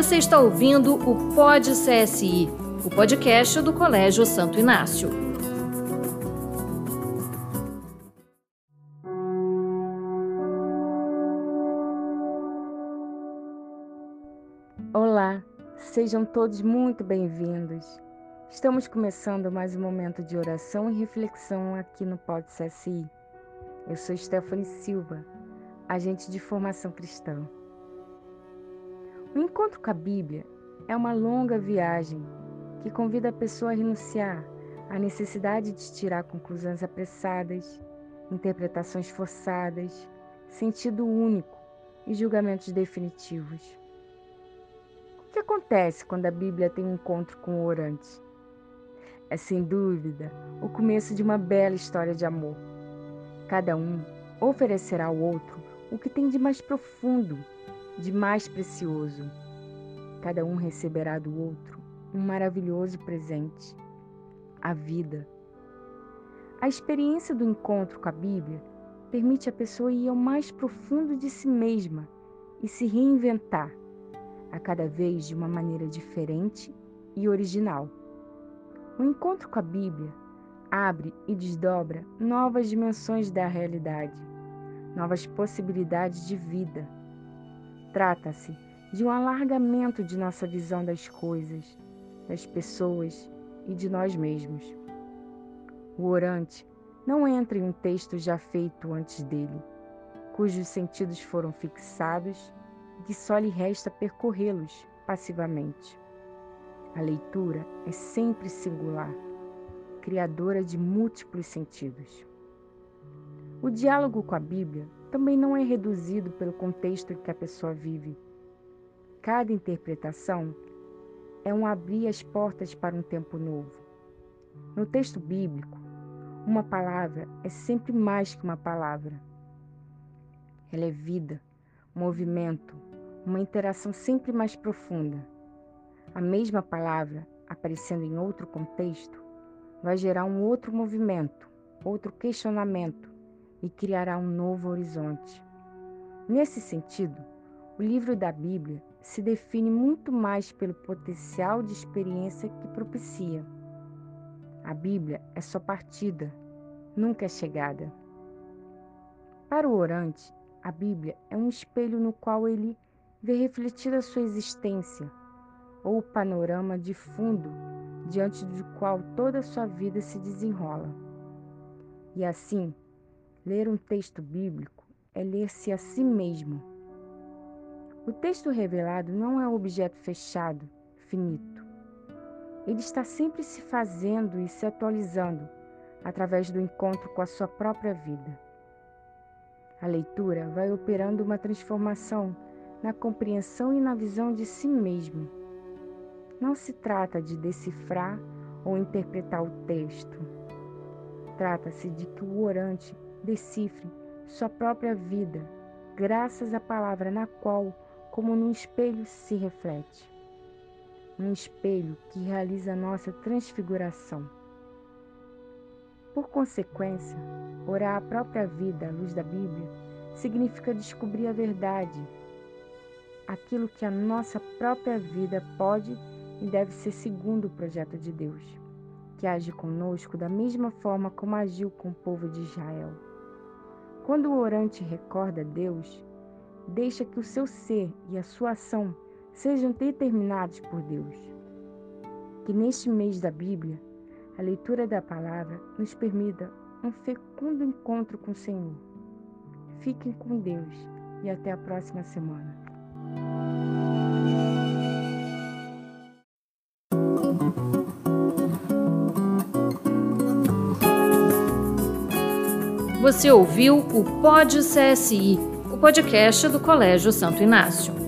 Você está ouvindo o Pod CSI, o podcast do Colégio Santo Inácio. Olá, sejam todos muito bem-vindos. Estamos começando mais um momento de oração e reflexão aqui no Pod CSI. Eu sou Stephanie Silva, agente de formação cristã. O encontro com a Bíblia é uma longa viagem que convida a pessoa a renunciar à necessidade de tirar conclusões apressadas, interpretações forçadas, sentido único e julgamentos definitivos. O que acontece quando a Bíblia tem um encontro com o orante? É sem dúvida o começo de uma bela história de amor Cada um oferecerá ao outro o que tem de mais profundo, de mais precioso. Cada um receberá do outro um maravilhoso presente, a vida. A experiência do encontro com a Bíblia permite a pessoa ir ao mais profundo de si mesma e se reinventar, a cada vez de uma maneira diferente e original. O encontro com a Bíblia abre e desdobra novas dimensões da realidade, novas possibilidades de vida. Trata-se de um alargamento de nossa visão das coisas, das pessoas e de nós mesmos. O orante não entra em um texto já feito antes dele, cujos sentidos foram fixados e que só lhe resta percorrê-los passivamente. A leitura é sempre singular criadora de múltiplos sentidos. O diálogo com a Bíblia também não é reduzido pelo contexto em que a pessoa vive. Cada interpretação é um abrir as portas para um tempo novo. No texto bíblico, uma palavra é sempre mais que uma palavra. Ela é vida, movimento, uma interação sempre mais profunda. A mesma palavra, aparecendo em outro contexto, vai gerar um outro movimento, outro questionamento e criará um novo horizonte. Nesse sentido, o livro da Bíblia se define muito mais pelo potencial de experiência que propicia. A Bíblia é só partida, nunca é chegada. Para o orante, a Bíblia é um espelho no qual ele vê refletida a sua existência, ou o panorama de fundo diante do qual toda a sua vida se desenrola. E assim, ler um texto bíblico é ler-se a si mesmo. O texto revelado não é um objeto fechado, finito. Ele está sempre se fazendo e se atualizando através do encontro com a sua própria vida. A leitura vai operando uma transformação na compreensão e na visão de si mesmo não se trata de decifrar ou interpretar o texto. Trata-se de que o orante decifre sua própria vida, graças à palavra na qual, como num espelho, se reflete. Um espelho que realiza nossa transfiguração. Por consequência, orar a própria vida à luz da Bíblia significa descobrir a verdade, aquilo que a nossa própria vida pode e deve ser segundo o projeto de Deus, que age conosco da mesma forma como agiu com o povo de Israel. Quando o orante recorda Deus, deixa que o seu ser e a sua ação sejam determinados por Deus. Que neste mês da Bíblia, a leitura da palavra nos permita um fecundo encontro com o Senhor. Fiquem com Deus e até a próxima semana. Você ouviu o Pod CSI, o podcast do Colégio Santo Inácio.